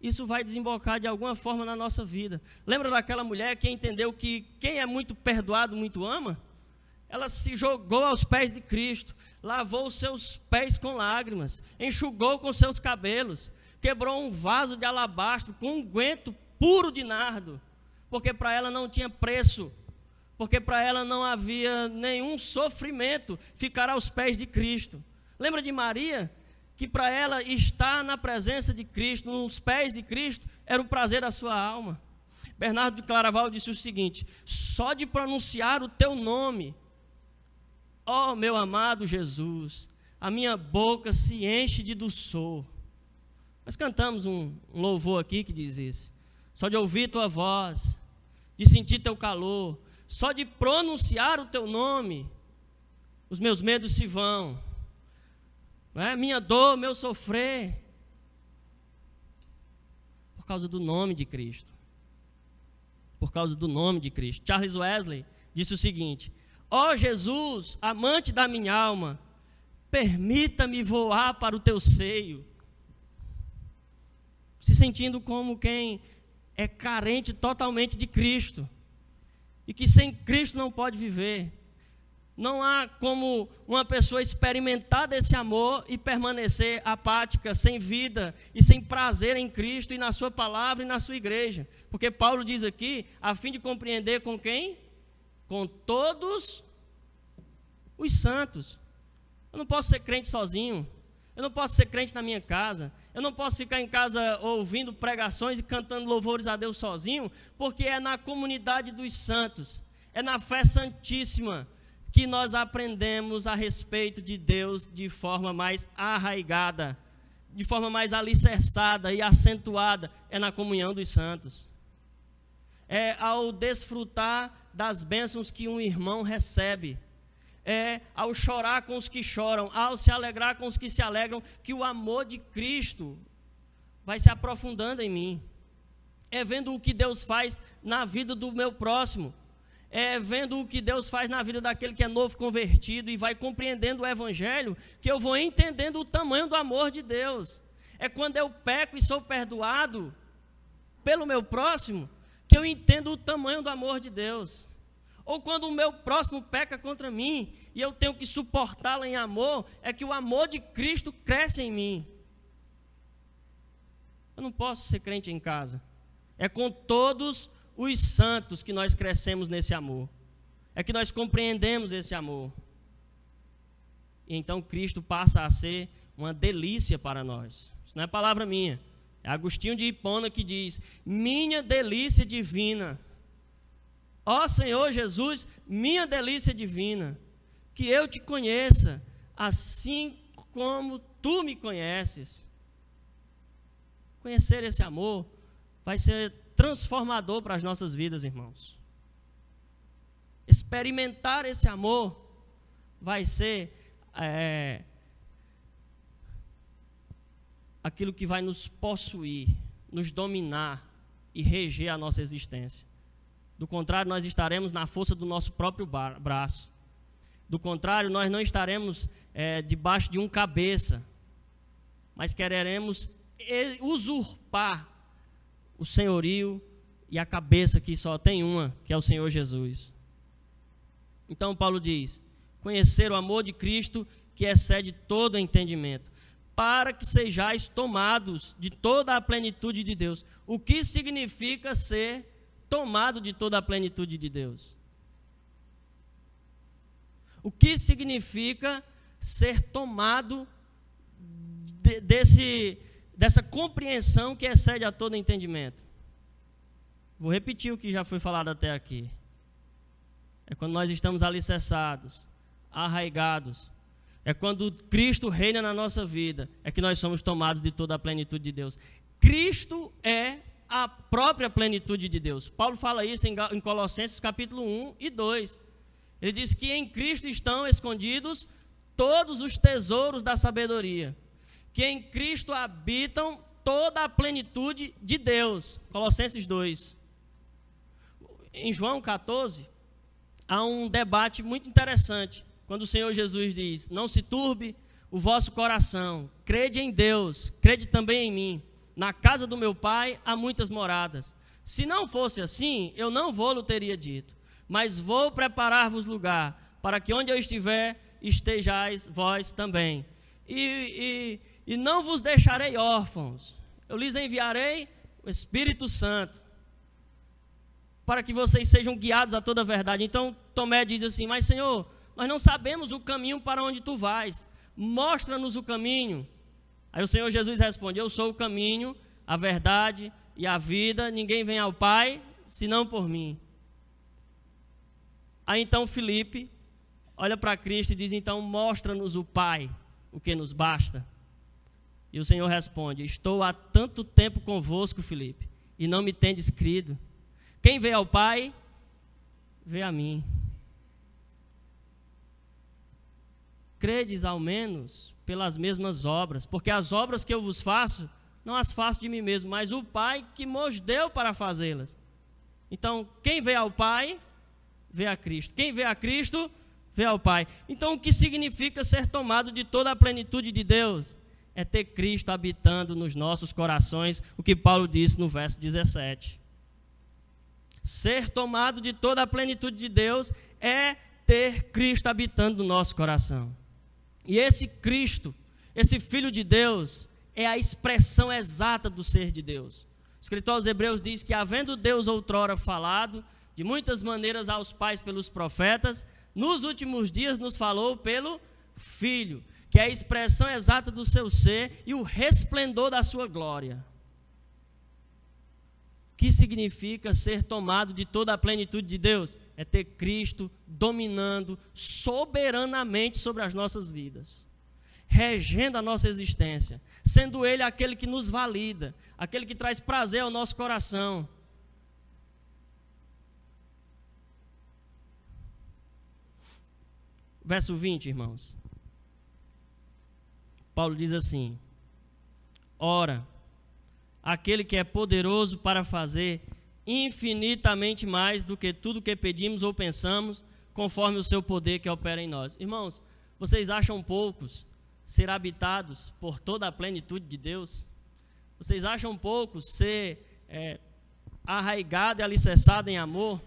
isso vai desembocar de alguma forma na nossa vida. Lembra daquela mulher que entendeu que quem é muito perdoado, muito ama? Ela se jogou aos pés de Cristo, lavou os seus pés com lágrimas, enxugou com seus cabelos, quebrou um vaso de alabastro com um guento puro de nardo, porque para ela não tinha preço, porque para ela não havia nenhum sofrimento ficar aos pés de Cristo. Lembra de Maria? que para ela estar na presença de Cristo, nos pés de Cristo, era o prazer da sua alma. Bernardo de Claraval disse o seguinte: só de pronunciar o teu nome, ó oh, meu amado Jesus, a minha boca se enche de doçor. Nós cantamos um, um louvor aqui que diz isso. Só de ouvir tua voz, de sentir teu calor, só de pronunciar o teu nome, os meus medos se vão é? minha dor, meu sofrer, por causa do nome de Cristo. Por causa do nome de Cristo. Charles Wesley disse o seguinte: Ó oh Jesus, amante da minha alma, permita-me voar para o teu seio. Se sentindo como quem é carente totalmente de Cristo e que sem Cristo não pode viver. Não há como uma pessoa experimentar desse amor e permanecer apática, sem vida e sem prazer em Cristo e na Sua palavra e na Sua igreja. Porque Paulo diz aqui, a fim de compreender com quem? Com todos os santos. Eu não posso ser crente sozinho. Eu não posso ser crente na minha casa. Eu não posso ficar em casa ouvindo pregações e cantando louvores a Deus sozinho, porque é na comunidade dos santos, é na fé santíssima que nós aprendemos a respeito de Deus de forma mais arraigada, de forma mais alicerçada e acentuada, é na comunhão dos santos. É ao desfrutar das bênçãos que um irmão recebe. É ao chorar com os que choram, ao se alegrar com os que se alegram, que o amor de Cristo vai se aprofundando em mim. É vendo o que Deus faz na vida do meu próximo é, vendo o que Deus faz na vida daquele que é novo convertido e vai compreendendo o Evangelho, que eu vou entendendo o tamanho do amor de Deus. É quando eu peco e sou perdoado pelo meu próximo, que eu entendo o tamanho do amor de Deus. Ou quando o meu próximo peca contra mim e eu tenho que suportá-lo em amor, é que o amor de Cristo cresce em mim. Eu não posso ser crente em casa. É com todos os santos que nós crescemos nesse amor. É que nós compreendemos esse amor. e então Cristo passa a ser uma delícia para nós. Isso não é palavra minha. É Agostinho de Hipona que diz: Minha delícia divina. Ó Senhor Jesus, minha delícia divina, que eu te conheça, assim como tu me conheces. Conhecer esse amor vai ser transformador para as nossas vidas, irmãos. Experimentar esse amor vai ser é, aquilo que vai nos possuir, nos dominar e reger a nossa existência. Do contrário, nós estaremos na força do nosso próprio braço. Do contrário, nós não estaremos é, debaixo de um cabeça, mas quereremos usurpar o senhorio e a cabeça que só tem uma, que é o Senhor Jesus. Então Paulo diz: conhecer o amor de Cristo que excede todo entendimento, para que sejais tomados de toda a plenitude de Deus. O que significa ser tomado de toda a plenitude de Deus? O que significa ser tomado de, desse, dessa compreensão que excede a todo entendimento? Vou repetir o que já foi falado até aqui. É quando nós estamos alicerçados, arraigados. É quando Cristo reina na nossa vida, é que nós somos tomados de toda a plenitude de Deus. Cristo é a própria plenitude de Deus. Paulo fala isso em Colossenses capítulo 1 e 2. Ele diz que em Cristo estão escondidos todos os tesouros da sabedoria, que em Cristo habitam toda a plenitude de Deus. Colossenses 2. Em João 14, há um debate muito interessante, quando o Senhor Jesus diz: Não se turbe o vosso coração, crede em Deus, crede também em mim. Na casa do meu pai há muitas moradas. Se não fosse assim, eu não vou-lo teria dito. Mas vou preparar-vos lugar, para que onde eu estiver, estejais vós também. E, e, e não vos deixarei órfãos. Eu lhes enviarei o Espírito Santo, para que vocês sejam guiados a toda a verdade. Então Tomé diz assim: Mas Senhor, nós não sabemos o caminho para onde tu vais. Mostra-nos o caminho. Aí o Senhor Jesus responde: Eu sou o caminho, a verdade e a vida. Ninguém vem ao Pai senão por mim. Aí então Felipe olha para Cristo e diz: Então mostra-nos o Pai, o que nos basta. E o Senhor responde: Estou há tanto tempo convosco, Felipe, e não me tendes crido. Quem vê ao Pai, vê a mim. Credes ao menos pelas mesmas obras, porque as obras que eu vos faço, não as faço de mim mesmo, mas o Pai que nos deu para fazê-las. Então, quem vê ao Pai, vê a Cristo. Quem vê a Cristo, vê ao Pai. Então, o que significa ser tomado de toda a plenitude de Deus? É ter Cristo habitando nos nossos corações, o que Paulo disse no verso 17. Ser tomado de toda a plenitude de Deus é ter Cristo habitando no nosso coração. E esse Cristo, esse Filho de Deus, é a expressão exata do ser de Deus. O escritor aos Hebreus diz que, havendo Deus outrora falado, de muitas maneiras aos pais pelos profetas, nos últimos dias nos falou pelo Filho, que é a expressão exata do seu ser e o resplendor da sua glória. O que significa ser tomado de toda a plenitude de Deus? É ter Cristo dominando soberanamente sobre as nossas vidas, regendo a nossa existência, sendo Ele aquele que nos valida, aquele que traz prazer ao nosso coração. Verso 20, irmãos. Paulo diz assim: Ora, aquele que é poderoso para fazer infinitamente mais do que tudo que pedimos ou pensamos, conforme o seu poder que opera em nós. Irmãos, vocês acham poucos ser habitados por toda a plenitude de Deus? Vocês acham poucos ser é, arraigado e alicerçado em amor?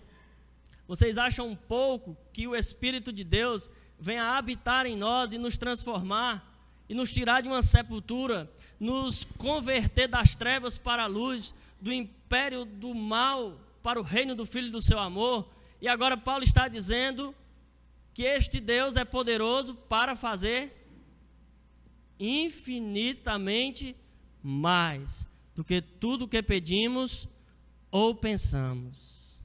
Vocês acham pouco que o Espírito de Deus venha habitar em nós e nos transformar e nos tirar de uma sepultura, nos converter das trevas para a luz, do império do mal para o reino do Filho do seu amor. E agora Paulo está dizendo que este Deus é poderoso para fazer infinitamente mais do que tudo o que pedimos ou pensamos.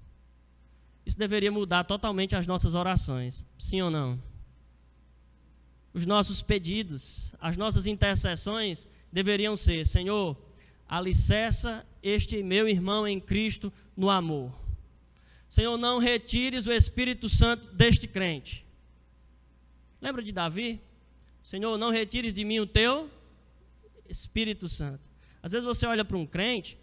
Isso deveria mudar totalmente as nossas orações, sim ou não? Os nossos pedidos, as nossas intercessões deveriam ser: Senhor, alicerça este meu irmão em Cristo no amor. Senhor, não retires o Espírito Santo deste crente. Lembra de Davi? Senhor, não retires de mim o teu Espírito Santo. Às vezes você olha para um crente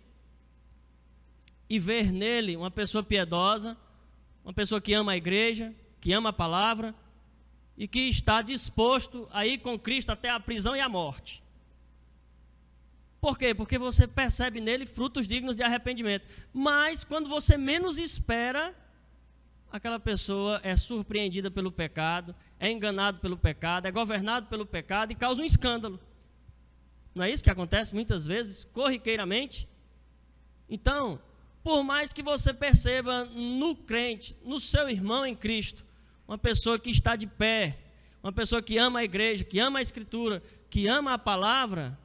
e vê nele uma pessoa piedosa, uma pessoa que ama a igreja, que ama a palavra e que está disposto a ir com Cristo até a prisão e a morte. Por quê? Porque você percebe nele frutos dignos de arrependimento. Mas quando você menos espera, aquela pessoa é surpreendida pelo pecado, é enganado pelo pecado, é governado pelo pecado e causa um escândalo. Não é isso que acontece muitas vezes, corriqueiramente? Então, por mais que você perceba no crente, no seu irmão em Cristo, uma pessoa que está de pé, uma pessoa que ama a igreja, que ama a Escritura, que ama a palavra,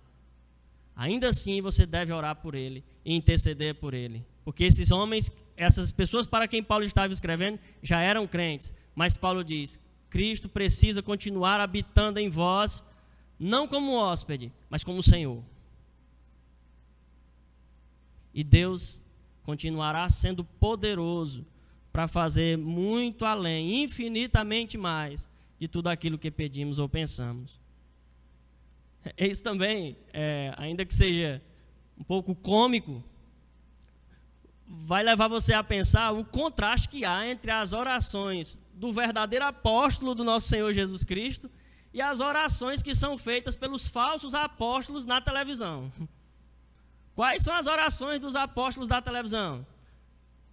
ainda assim você deve orar por ele e interceder por ele. Porque esses homens, essas pessoas para quem Paulo estava escrevendo, já eram crentes. Mas Paulo diz: Cristo precisa continuar habitando em vós, não como hóspede, mas como Senhor. E Deus continuará sendo poderoso para fazer muito além, infinitamente mais de tudo aquilo que pedimos ou pensamos. É isso também, é, ainda que seja um pouco cômico, vai levar você a pensar o contraste que há entre as orações do verdadeiro apóstolo do nosso Senhor Jesus Cristo e as orações que são feitas pelos falsos apóstolos na televisão. Quais são as orações dos apóstolos da televisão?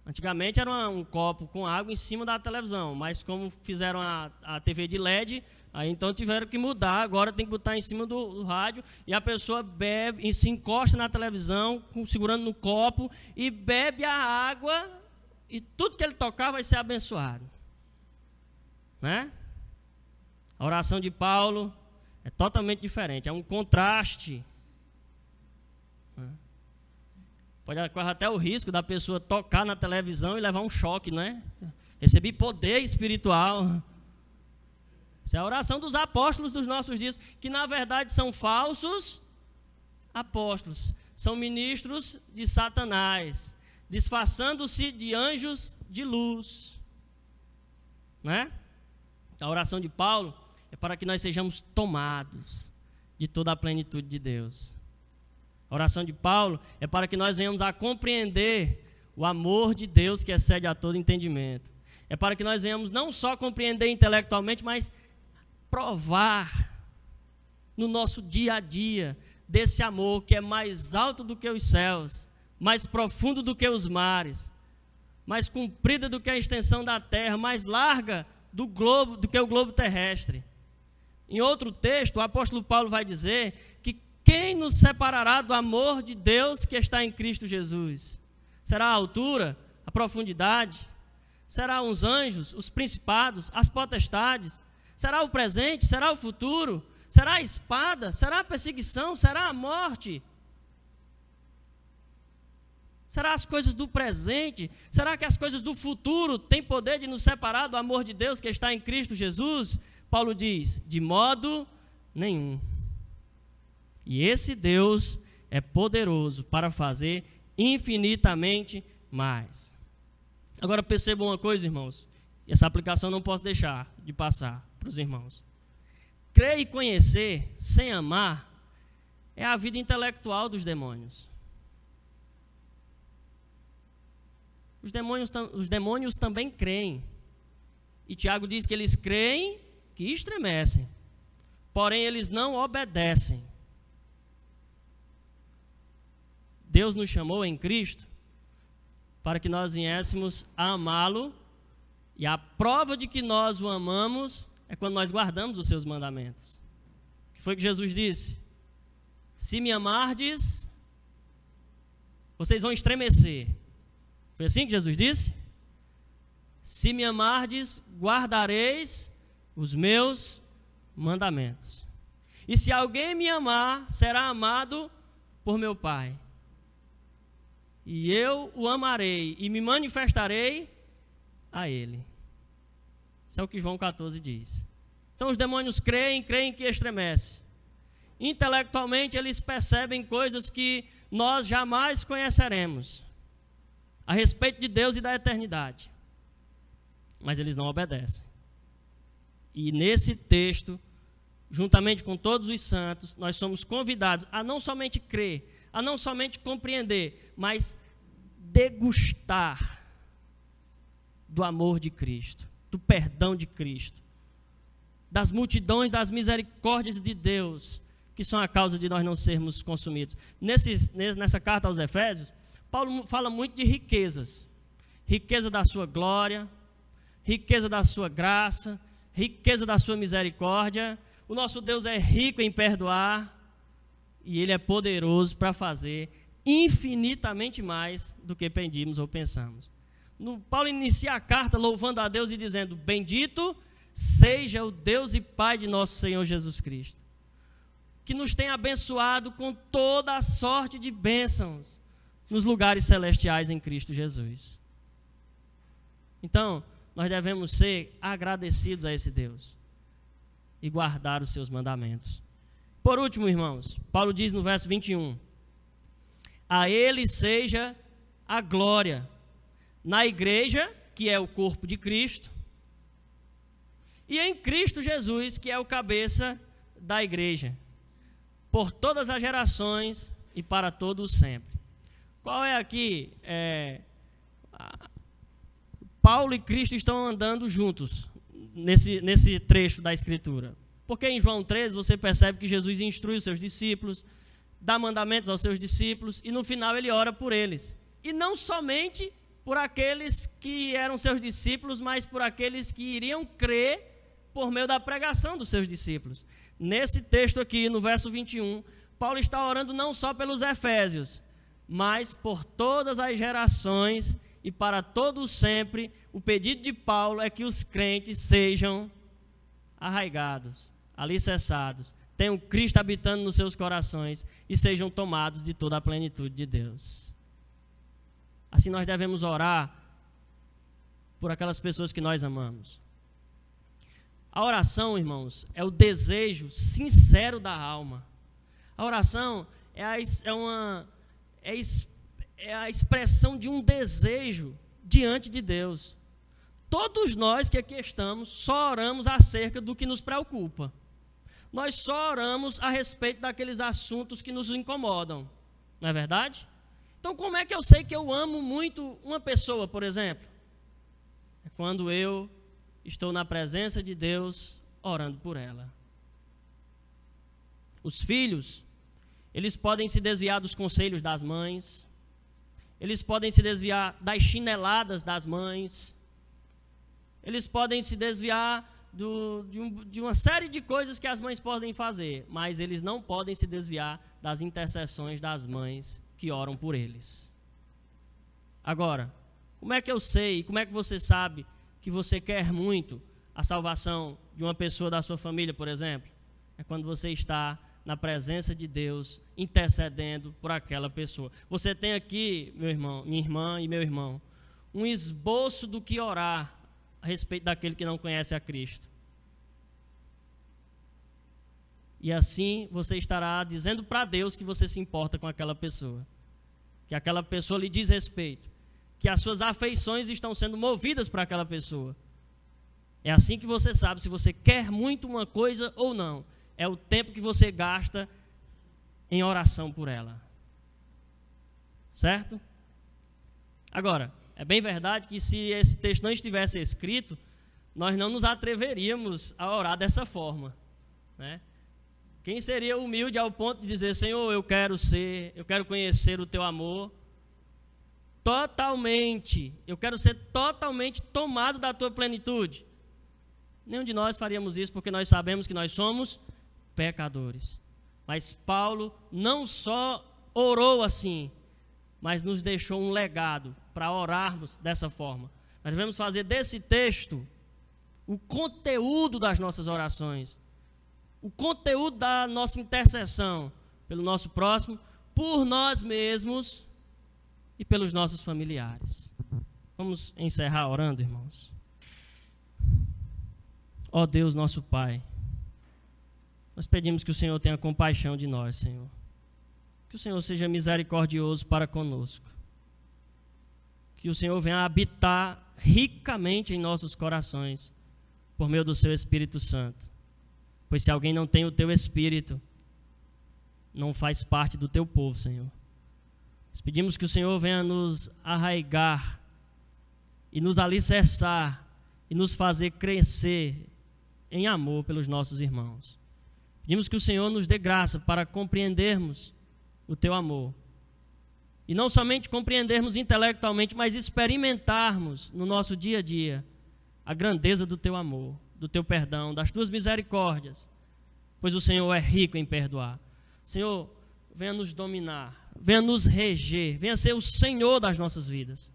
Antigamente era um copo com água em cima da televisão, mas como fizeram a, a TV de LED, Aí então tiveram que mudar, agora tem que botar em cima do, do, rádio e a pessoa bebe e se encosta na televisão, com, segurando no copo e bebe a água e tudo que ele tocar vai ser abençoado. Né? A oração de Paulo é totalmente diferente, é um contraste. Né? Pode correr até o risco da pessoa tocar na televisão e levar um choque, né? Receber poder espiritual. Essa é a oração dos apóstolos dos nossos dias, que na verdade são falsos apóstolos, são ministros de Satanás, disfarçando-se de anjos de luz. Né? A oração de Paulo é para que nós sejamos tomados de toda a plenitude de Deus. A oração de Paulo é para que nós venhamos a compreender o amor de Deus que excede a todo entendimento. É para que nós venhamos não só compreender intelectualmente, mas provar no nosso dia a dia desse amor que é mais alto do que os céus, mais profundo do que os mares, mais comprida do que a extensão da terra, mais larga do globo do que o globo terrestre. Em outro texto, o apóstolo Paulo vai dizer que quem nos separará do amor de Deus que está em Cristo Jesus? Será a altura, a profundidade? Será os anjos, os principados, as potestades? Será o presente? Será o futuro? Será a espada? Será a perseguição? Será a morte? Será as coisas do presente? Será que as coisas do futuro têm poder de nos separar do amor de Deus que está em Cristo Jesus? Paulo diz: de modo nenhum. E esse Deus é poderoso para fazer infinitamente mais. Agora percebam uma coisa, irmãos. Essa aplicação não posso deixar de passar para os irmãos. Crer e conhecer sem amar é a vida intelectual dos demônios. Os demônios, os demônios também creem. E Tiago diz que eles creem que estremecem, porém eles não obedecem. Deus nos chamou em Cristo para que nós viéssemos a amá-lo, e a prova de que nós o amamos é quando nós guardamos os seus mandamentos. O que foi que Jesus disse? Se me amardes, vocês vão estremecer. Foi assim que Jesus disse? Se me amardes, guardareis os meus mandamentos. E se alguém me amar, será amado por meu Pai. E eu o amarei e me manifestarei a ele. Isso é o que João 14 diz. Então os demônios creem, creem que estremece. Intelectualmente eles percebem coisas que nós jamais conheceremos a respeito de Deus e da eternidade. Mas eles não obedecem. E nesse texto, juntamente com todos os santos, nós somos convidados a não somente crer, a não somente compreender, mas degustar do amor de Cristo, do perdão de Cristo, das multidões das misericórdias de Deus, que são a causa de nós não sermos consumidos. Nessa carta aos Efésios, Paulo fala muito de riquezas: riqueza da sua glória, riqueza da sua graça, riqueza da sua misericórdia. O nosso Deus é rico em perdoar e ele é poderoso para fazer infinitamente mais do que pedimos ou pensamos. No, Paulo inicia a carta louvando a Deus e dizendo: Bendito seja o Deus e Pai de nosso Senhor Jesus Cristo, que nos tem abençoado com toda a sorte de bênçãos nos lugares celestiais em Cristo Jesus. Então, nós devemos ser agradecidos a esse Deus e guardar os seus mandamentos. Por último, irmãos, Paulo diz no verso 21: A ele seja a glória na igreja, que é o corpo de Cristo, e em Cristo Jesus, que é o cabeça da igreja, por todas as gerações e para todos sempre. Qual é aqui? É, Paulo e Cristo estão andando juntos nesse, nesse trecho da Escritura. Porque em João 13 você percebe que Jesus instrui os seus discípulos, dá mandamentos aos seus discípulos e no final ele ora por eles. E não somente por aqueles que eram seus discípulos, mas por aqueles que iriam crer por meio da pregação dos seus discípulos. Nesse texto aqui, no verso 21, Paulo está orando não só pelos efésios, mas por todas as gerações e para todos sempre, o pedido de Paulo é que os crentes sejam arraigados, alicerçados, tenham Cristo habitando nos seus corações e sejam tomados de toda a plenitude de Deus. Assim nós devemos orar por aquelas pessoas que nós amamos. A oração, irmãos, é o desejo sincero da alma. A oração é, a, é uma é, é a expressão de um desejo diante de Deus. Todos nós que aqui estamos só oramos acerca do que nos preocupa. Nós só oramos a respeito daqueles assuntos que nos incomodam. Não é verdade? Então, como é que eu sei que eu amo muito uma pessoa, por exemplo? É quando eu estou na presença de Deus orando por ela. Os filhos eles podem se desviar dos conselhos das mães, eles podem se desviar das chineladas das mães, eles podem se desviar do, de, um, de, uma série de coisas que as mães podem fazer, mas eles não podem se desviar das intercessões das mães que oram por eles. Agora, como é que eu sei, como é que você sabe que você quer muito a salvação de uma pessoa da sua família, por exemplo? É quando você está na presença de Deus, intercedendo por aquela pessoa. Você tem aqui, meu irmão, minha irmã e meu irmão, um esboço do que orar a respeito daquele que não conhece a Cristo. E assim você estará dizendo para Deus que você se importa com aquela pessoa, que aquela pessoa lhe diz respeito, que as suas afeições estão sendo movidas para aquela pessoa. É assim que você sabe se você quer muito uma coisa ou não é o tempo que você gasta em oração por ela. Certo? Agora, é bem verdade que se esse texto não estivesse escrito, nós não nos atreveríamos a orar dessa forma. Né? Quem seria humilde ao ponto de dizer, Senhor, eu quero ser, eu quero conhecer o teu amor totalmente, eu quero ser totalmente tomado da tua plenitude. Nenhum de nós faríamos isso porque nós sabemos que nós somos pecadores. Mas Paulo não só orou assim, mas nos deixou um legado para orarmos dessa forma. Nós devemos fazer desse texto o conteúdo das nossas orações, o conteúdo da nossa intercessão pelo nosso próximo, por nós mesmos e pelos nossos familiares. Vamos encerrar orando, irmãos. Ó Deus, nosso Pai, nós pedimos que o Senhor tenha compaixão de nós, Senhor. Que o Senhor seja misericordioso para conosco. Que o Senhor venha habitar ricamente em nossos corações, por meio do Seu Espírito Santo. Pois se alguém não tem o Teu Espírito, não faz parte do Teu povo, Senhor. Nós pedimos que o Senhor venha nos arraigar e nos alicerçar e nos fazer crescer em amor pelos nossos irmãos. Pedimos que o Senhor nos dê graça para compreendermos o teu amor. E não somente compreendermos intelectualmente, mas experimentarmos no nosso dia a dia a grandeza do teu amor, do teu perdão, das tuas misericórdias, pois o Senhor é rico em perdoar. Senhor, venha nos dominar, venha nos reger, venha ser o Senhor das nossas vidas.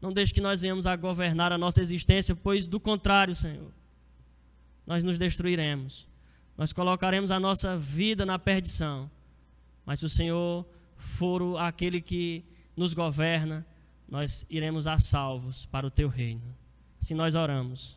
Não deixe que nós venhamos a governar a nossa existência, pois do contrário, Senhor, nós nos destruiremos nós colocaremos a nossa vida na perdição. Mas se o Senhor for aquele que nos governa, nós iremos a salvos para o teu reino. Se nós oramos,